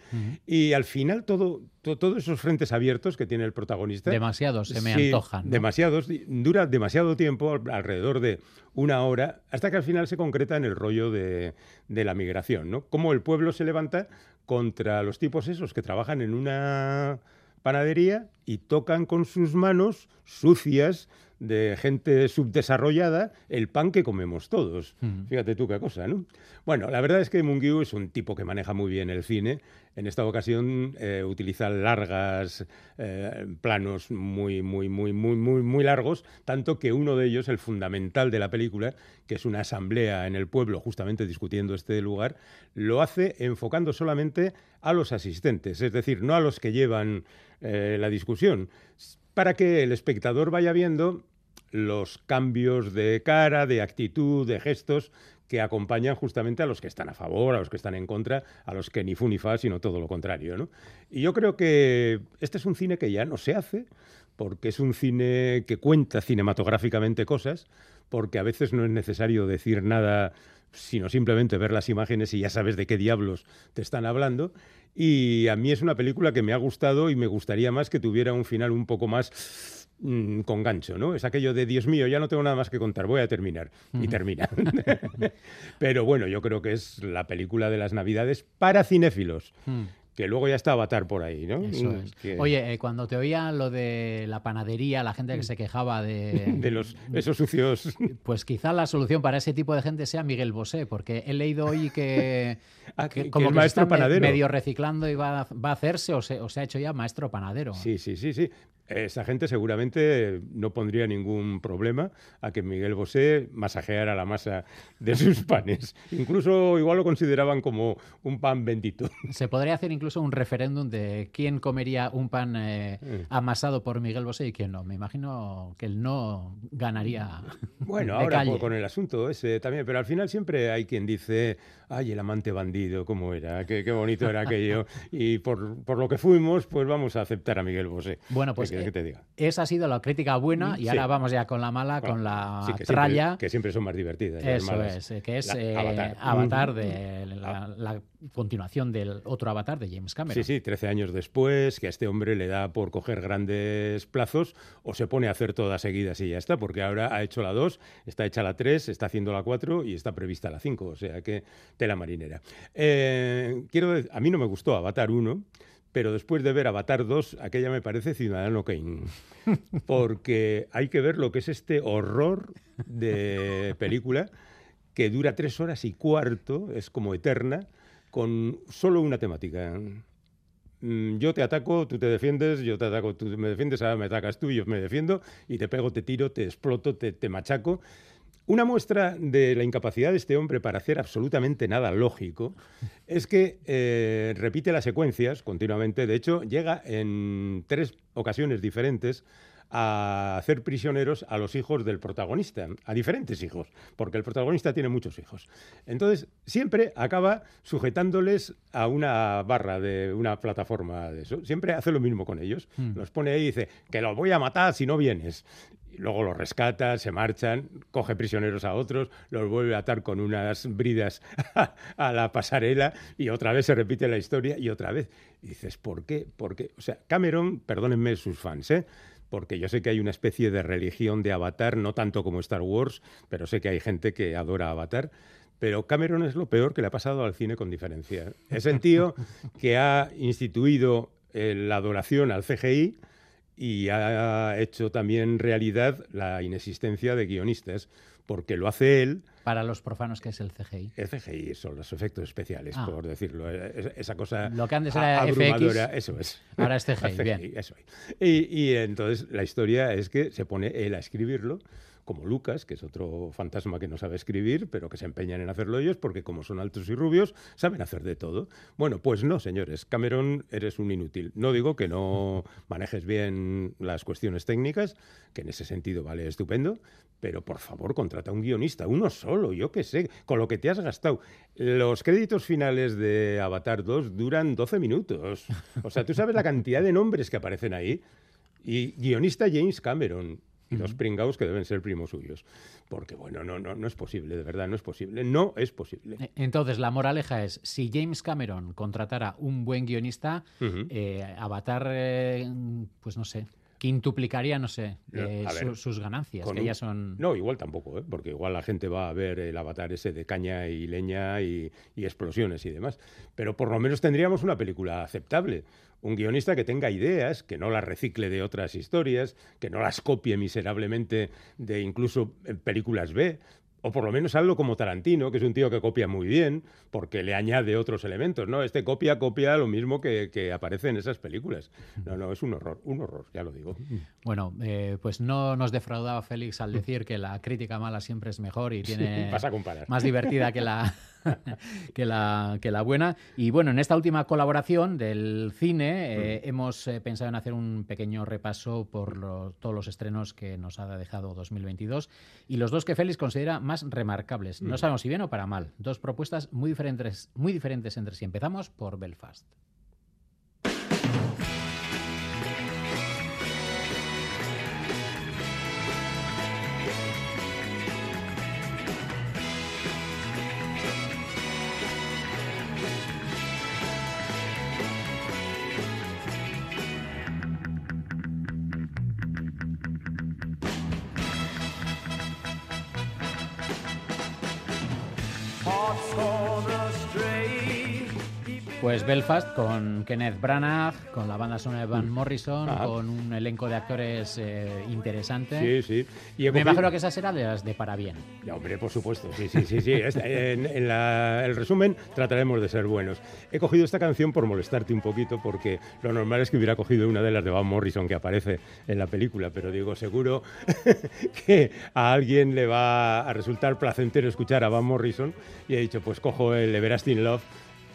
Y al final todo, todos esos frentes abiertos que tiene el protagonista... Demasiados, se me antojan. Demasiados, dura demasiado tiempo, alrededor de una hora, hasta que al final se concreta en el rollo de, de la migración, ¿no? Cómo el pueblo se levanta contra los tipos esos que trabajan en una panadería y tocan con sus manos sucias de gente subdesarrollada el pan que comemos todos. Fíjate tú qué cosa, ¿no? Bueno, la verdad es que Mungiu es un tipo que maneja muy bien el cine. En esta ocasión eh, utiliza largas eh, planos muy, muy, muy, muy, muy, muy largos, tanto que uno de ellos, el fundamental de la película, que es una asamblea en el pueblo justamente discutiendo este lugar, lo hace enfocando solamente a los asistentes, es decir, no a los que llevan eh, la discusión, para que el espectador vaya viendo los cambios de cara, de actitud, de gestos que acompañan justamente a los que están a favor, a los que están en contra, a los que ni fu ni fa, sino todo lo contrario. ¿no? Y yo creo que este es un cine que ya no se hace, porque es un cine que cuenta cinematográficamente cosas, porque a veces no es necesario decir nada, sino simplemente ver las imágenes y ya sabes de qué diablos te están hablando. Y a mí es una película que me ha gustado y me gustaría más que tuviera un final un poco más Mm, con gancho, ¿no? Es aquello de, Dios mío, ya no tengo nada más que contar, voy a terminar. Y termina. Pero bueno, yo creo que es la película de las Navidades para cinéfilos. Mm que luego ya está Avatar por ahí, ¿no? Mm, Oye, eh, cuando te oía lo de la panadería, la gente que se quejaba de... de los, esos sucios... Pues quizá la solución para ese tipo de gente sea Miguel Bosé, porque he leído hoy que, ah, como que maestro panadero. medio reciclando y va, a hacerse o se, o se ha hecho ya maestro panadero. Sí, sí, sí, sí. Esa gente seguramente no pondría ningún problema a que Miguel Bosé masajeara la masa de sus panes. Incluso igual lo consideraban como un pan bendito. Se podría hacer incluso un referéndum de quién comería un pan eh, mm. amasado por Miguel Bosé y quién no. Me imagino que el no ganaría. Bueno, ahora con el asunto ese también, pero al final siempre hay quien dice, ay, el amante bandido, ¿cómo era? Qué, bonito era aquello. Y por, por, lo que fuimos, pues vamos a aceptar a Miguel Bosé. Bueno, pues eh, te diga? esa ha sido la crítica buena y ahora vamos ya con la mala, con la que tralla. Siempre, que siempre son más divertidas. Eso es, eh, que es Avatar, de la, la, continuación del otro Avatar de James Cameron. Sí, sí, 13 años después, que a este hombre le da por coger grandes plazos o se pone a hacer todas seguidas y ya está, porque ahora ha hecho la 2, está hecha la 3, está haciendo la 4 y está prevista la 5, o sea que tela marinera. Eh, quiero a mí no me gustó Avatar 1, pero después de ver Avatar 2, aquella me parece Ciudadano Kane. Porque hay que ver lo que es este horror de película que dura tres horas y cuarto, es como eterna, con solo una temática. Mm, yo te ataco, tú te defiendes, yo te ataco, tú me defiendes, ahora me atacas tú, yo me defiendo, y te pego, te tiro, te exploto, te, te machaco. Una muestra de la incapacidad de este hombre para hacer absolutamente nada lógico es que eh, repite las secuencias continuamente. De hecho, llega en tres ocasiones diferentes a hacer prisioneros a los hijos del protagonista, a diferentes hijos, porque el protagonista tiene muchos hijos. Entonces, siempre acaba sujetándoles a una barra de una plataforma de eso. Siempre hace lo mismo con ellos. Hmm. Los pone ahí y dice, que los voy a matar si no vienes. Luego los rescata, se marchan, coge prisioneros a otros, los vuelve a atar con unas bridas a la pasarela y otra vez se repite la historia y otra vez. Y dices, ¿por qué? Porque, o sea, Cameron, perdónenme sus fans, ¿eh? porque yo sé que hay una especie de religión de Avatar, no tanto como Star Wars, pero sé que hay gente que adora Avatar. Pero Cameron es lo peor que le ha pasado al cine con diferencia. Es el tío que ha instituido eh, la adoración al CGI y ha hecho también realidad la inexistencia de guionistas porque lo hace él. Para los profanos, ¿qué es el CGI? El CGI son los efectos especiales, ah. por decirlo. Esa cosa. Lo que antes era abrumadora. eso es. Ahora es CGI, bien. Eso y, y entonces la historia es que se pone él a escribirlo como Lucas, que es otro fantasma que no sabe escribir, pero que se empeñan en hacerlo ellos porque como son altos y rubios, saben hacer de todo. Bueno, pues no, señores, Cameron, eres un inútil. No digo que no manejes bien las cuestiones técnicas, que en ese sentido vale estupendo, pero por favor, contrata un guionista, uno solo, yo qué sé, con lo que te has gastado. Los créditos finales de Avatar 2 duran 12 minutos. O sea, tú sabes la cantidad de nombres que aparecen ahí. Y guionista James Cameron y dos pringaos que deben ser primos suyos. Porque, bueno, no, no, no es posible, de verdad, no es posible. No es posible. Eh, Entonces, la moraleja es, si James Cameron contratara un buen guionista, eh, Avatar, eh, pues no sé, quintuplicaría, no sé, eh, ver, su- sus ganancias, que un- ya son... No, igual tampoco, ¿eh? porque igual la gente va a ver el avatar ese de caña y leña y, y explosiones y demás. Pero por lo menos tendríamos una película aceptable. Un guionista que tenga ideas, que no las recicle de otras historias, que no las copie miserablemente de incluso eh, películas B. O por lo menos algo como Tarantino, que es un tío que copia muy bien, porque le añade otros elementos, ¿no? Este copia, copia lo mismo que, que aparece en esas películas. No, no, es un horror, un horror, ya lo digo. Bueno, eh, pues no nos defraudaba Félix al decir que la crítica mala siempre es mejor y tiene Sí, vas a comparar. más divertida que la, que, la, que la buena. Y bueno, en esta última colaboración del cine eh, hemos eh, pensado en hacer un pequeño repaso por lo- todos los estrenos que nos ha dejado 2022 y los dos que Félix considera más remarcables. No Mm. sabemos si bien o para mal. Dos propuestas muy diferentes, muy diferentes entre sí. Empezamos por Belfast. Pues Belfast con Kenneth Branagh, con la banda sonora de Van Morrison, Ajá. con un elenco de actores eh, interesante. Sí, sí. Y Me imagino que esa será de las de para bien. Ya, hombre, por supuesto, sí, sí, sí. sí. En en la- el resumen trataremos de ser buenos. He cogido esta canción por molestarte un poquito, porque lo normal es que hubiera cogido una de las de Van Morrison que aparece en la película, pero digo, seguro que a alguien le va a resultar placentero escuchar a Van Morrison, y he dicho, pues cojo el Everlasting Love,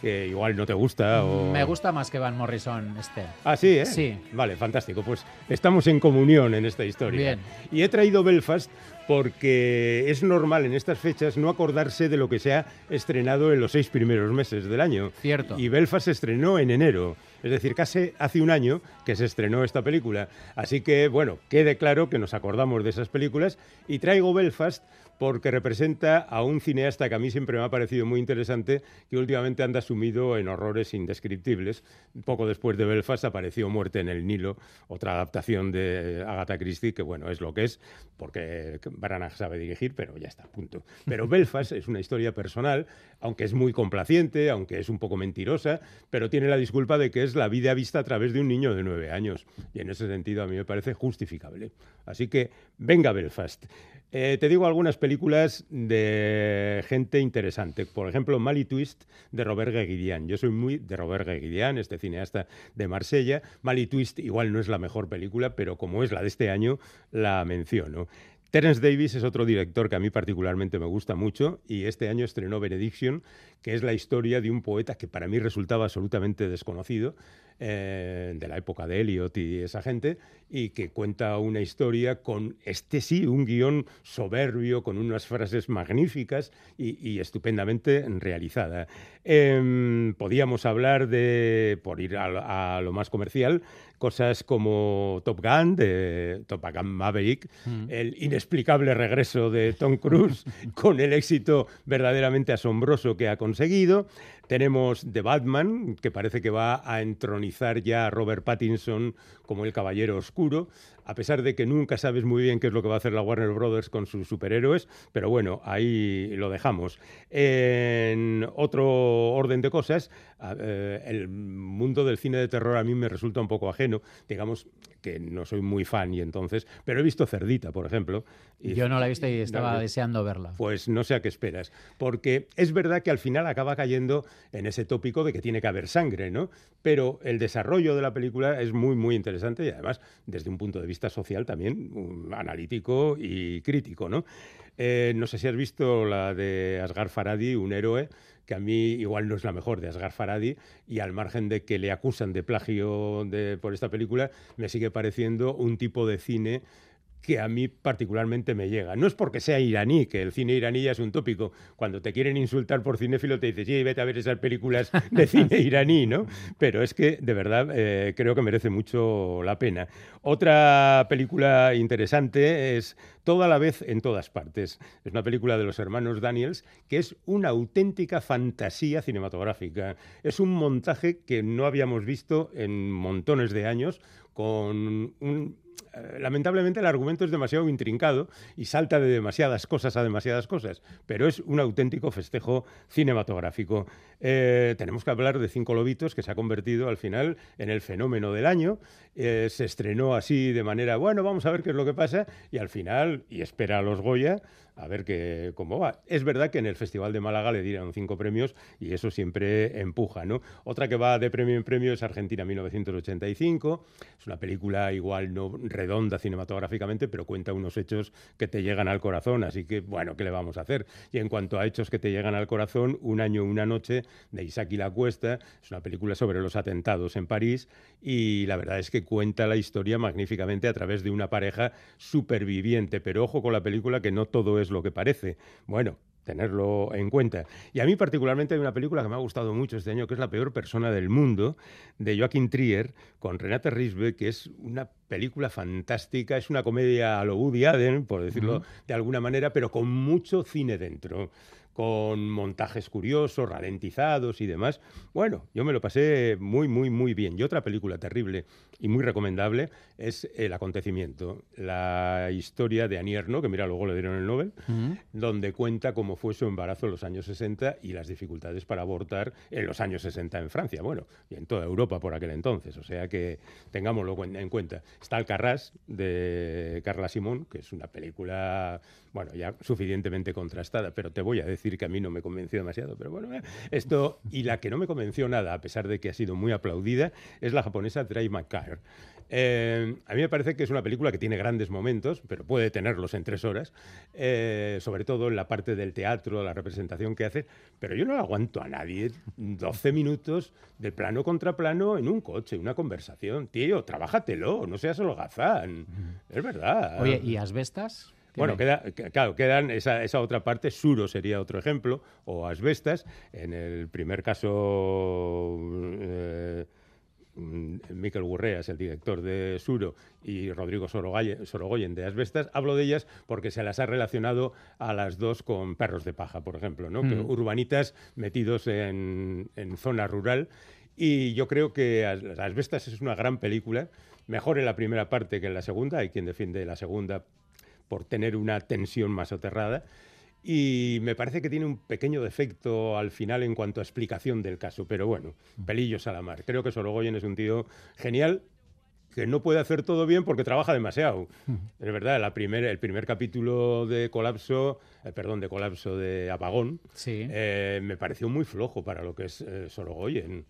que igual no te gusta. O... Me gusta más que Van Morrison este. Ah, sí, ¿eh? Sí. Vale, fantástico. Pues estamos en comunión en esta historia. Bien. Y he traído Belfast porque es normal en estas fechas no acordarse de lo que se ha estrenado en los seis primeros meses del año. Cierto. Y Belfast se estrenó en enero. Es decir, casi hace un año que se estrenó esta película. Así que, bueno, quede claro que nos acordamos de esas películas. Y traigo Belfast porque representa a un cineasta que a mí siempre me ha parecido muy interesante, que últimamente anda sumido en horrores indescriptibles. Poco después de Belfast apareció Muerte en el Nilo, otra adaptación de Agatha Christie, que bueno, es lo que es, porque Branagh sabe dirigir, pero ya está, punto. Pero Belfast es una historia personal, aunque es muy complaciente, aunque es un poco mentirosa, pero tiene la disculpa de que es la vida vista a través de un niño de nueve años. Y en ese sentido a mí me parece justificable. Así que venga Belfast. Eh, te digo algunas películas de gente interesante. Por ejemplo, Mali Twist de Robert Guéguidian. Yo soy muy de Robert Guéguidian, este cineasta de Marsella. Mali Twist igual no es la mejor película, pero como es la de este año, la menciono. Terence Davis es otro director que a mí particularmente me gusta mucho y este año estrenó Benediction, que es la historia de un poeta que para mí resultaba absolutamente desconocido, eh, de la época de Eliot y esa gente, y que cuenta una historia con este sí, un guion soberbio, con unas frases magníficas y, y estupendamente realizada. Em, podíamos hablar de, por ir a, lo- a lo más comercial, cosas como Top Gun, de Top Gun Maverick, Mm. el inexplicable regreso de Tom Cruise con el éxito verdaderamente asombroso que ha conseguido. Tenemos The Batman, que parece que va a entronizar ya a Robert Pattinson como el Caballero Oscuro, a pesar de que nunca sabes muy bien qué es lo que va a hacer la Warner Brothers con sus superhéroes, pero bueno, ahí lo dejamos. En otro orden de cosas, eh, el mundo del cine de terror a mí me resulta un poco ajeno, digamos que no soy muy fan y entonces, pero he visto Cerdita, por ejemplo. y- Yo no la he visto y estaba No, deseando verla. pues no sé a qué esperas. Porque es verdad que al final acaba cayendo en ese tópico de que tiene que haber sangre, ¿no? Pero el desarrollo de la película es muy, muy interesante y además desde un punto de vista social también um, analítico y crítico, ¿no? Eh, no sé si has visto la de Asghar Faradi, un héroe que a mí igual no es la mejor de Asghar Faradi y al margen de que le acusan de plagio de- por esta película, me sigue pareciendo un tipo de cine que a mí particularmente me llega. No es porque sea iraní, que el cine iraní ya es un tópico. Cuando te quieren insultar por cinéfilo te dices, sí, vete a ver esas películas de cine iraní, ¿no? Pero es que, de verdad, eh, creo que merece mucho la pena. Otra película interesante es Toda la vez en todas partes. Es una película de los hermanos Daniels que es una auténtica fantasía cinematográfica. Es un montaje que no habíamos visto en montones de años con eh, lamentablemente el argumento es demasiado intrincado y salta de demasiadas cosas a demasiadas cosas, pero es un auténtico festejo cinematográfico. Eh, tenemos que hablar de Cinco Lobitos, que se ha convertido al final en el fenómeno del año. Eh, se estrenó así de manera, bueno, vamos a ver qué es lo que pasa, y al final, y espera a los Goya, a ver qué, cómo va. Es verdad que en el Festival de Málaga le dieron cinco premios y eso siempre empuja, ¿no? Otra que va de premio en premio es Argentina 1985. Es una película igual no redonda cinematográficamente, pero cuenta unos hechos que te llegan al corazón, así que, bueno, ¿qué le vamos a hacer? Y en cuanto a hechos que te llegan al corazón, Un año, una noche de Isaac y la Cuesta, es una película sobre los atentados en París y la verdad es que cuenta la historia magníficamente a través de una pareja superviviente, pero ojo con la película que no todo es lo que parece. Bueno, tenerlo en cuenta. Y a mí particularmente hay una película que me ha gustado mucho este año, que es La peor persona del mundo, de Joaquín Trier, con Renate Risbe, que es una película fantástica, es una comedia a lo Woody Allen, por decirlo de alguna manera, pero con mucho cine dentro con montajes curiosos, ralentizados y demás. Bueno, yo me lo pasé muy, muy, muy bien. Y otra película terrible y muy recomendable es El acontecimiento, la historia de Annie que mira, luego le dieron el Nobel, donde cuenta cómo fue su embarazo en los años 60 y las dificultades para abortar en los años 60 en Francia, bueno, y en toda Europa por aquel entonces. O sea que tengámoslo en cuenta. Está Alcarrás de Carla Simón, que es una película, bueno, ya suficientemente contrastada, pero te voy a decir que a mí no me convenció demasiado, pero bueno, eh, esto, y la que no me convenció nada, a pesar de que ha sido muy aplaudida, es la japonesa Drive My Eh, a mí me parece que es una película que tiene grandes momentos, pero puede tenerlos en tres horas, eh, sobre todo en la parte del teatro, la representación que hace, pero yo no aguanto a nadie 12 minutos de plano contra plano en un coche, una conversación. Tío, trabájatelo, no seas holgazán. Es verdad. Oye, ¿y asbestas? Bueno, queda, claro, quedan esa, esa, otra parte, Suro sería otro ejemplo, o Asbestas. En el primer caso, eh, Miquel Gurrea es el director de Suro y Rodrigo Sorogoyen de Asbestas. Hablo de ellas porque se las ha relacionado a las dos con Perros de Paja, por ejemplo, ¿no? Mm. urbanitas metidos en, en zona rural. Y yo creo que Asbestas es una gran película, mejor en la primera parte que en la segunda. Hay quien defiende la segunda por tener una tensión más aterrada. Y me parece que tiene un pequeño defecto al final en cuanto a explicación del caso, pero bueno, pelillos a la mar. Creo que Sorogoyen es un tío genial que no puede hacer todo bien porque trabaja demasiado. Es verdad, la primer, el primer capítulo de Colapso, eh, perdón, de Colapso de Apagón, eh, me pareció muy flojo para lo que es eh, Sorogoyen.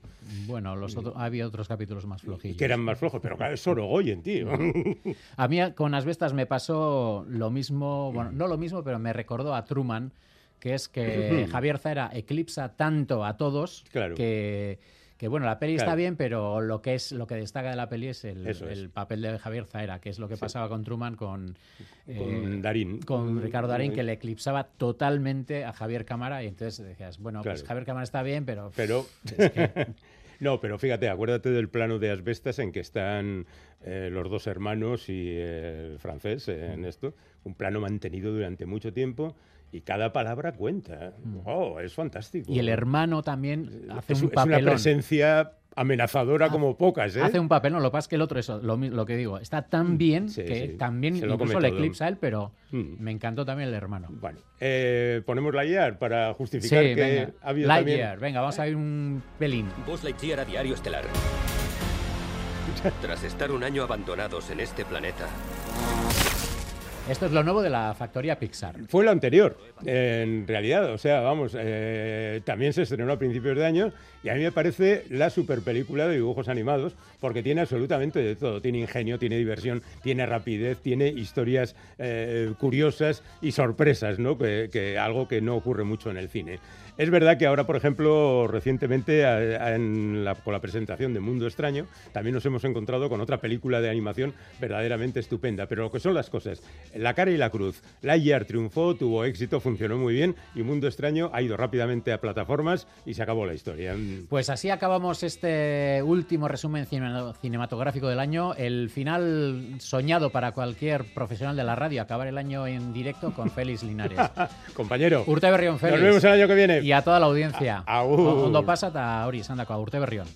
Bueno, los había otros capítulos más flojillos. Que eran más flojos, pero claro, es Sorogoyen, tío. a mí con Asbestas me pasó lo mismo, bueno, no lo mismo, pero me recordó a Truman, que es que Javier Zara eclipsa tanto a todos que que bueno, la peli está bien, pero lo que es lo que destaca de la peli es el, papel de Javier Zaera, que es lo que pasaba con Truman con, eh, Darín. Con Ricardo Darín, que le eclipsaba totalmente a Javier Cámara y entonces decías, bueno, pues Javier Cámara está bien, pero... Pero... No, pero fíjate, acuérdate del plano de Asbestas en que están eh, los dos hermanos y el francés en esto. Un plano mantenido durante mucho tiempo y cada palabra cuenta. Mm. Oh, es fantástico. Y el hermano también hace es, un papelón. Es una presencia amenazadora como pocas, ¿eh? Hace un papel, no, lo que pasa es que el otro, eso, lo, que digo, está tan mm, bien que también incluso le eclipsa a él, pero mm. me encantó también el hermano. Bueno, eh, ponemos Lightyear para justificar que venga. ha habido Lightyear, venga, vamos a ver un pelín. Buzz Lightyear a Diario Estelar. Tras estar un año abandonados en este planeta, esto es lo nuevo de la factoría Pixar. Fue lo anterior, en realidad. O sea, vamos, eh, también se estrenó a principios de año y a mí me parece la super película de dibujos animados porque tiene absolutamente de todo. Tiene ingenio, tiene diversión, tiene rapidez, tiene historias eh, curiosas y sorpresas, ¿no? Que, algo que no ocurre mucho en el cine. Es verdad que ahora, por ejemplo, recientemente, a- a- en la- con la presentación de Mundo Extraño, también nos hemos encontrado con otra película de animación verdaderamente estupenda. Pero lo que son las cosas, La cara y la cruz. Lightyear triunfó, tuvo éxito, funcionó muy bien y Mundo Extraño ha ido rápidamente a plataformas y se acabó la historia. Pues así acabamos este último resumen cine- cinematográfico del año, el final soñado para cualquier profesional de la radio, acabar el año en directo con Félix Linares. Compañero. Urte Berrión, Félix. Nos vemos el año que viene. Y a toda la audiencia. Agur. Ondo pasa eta hori izan dako, urte berrión.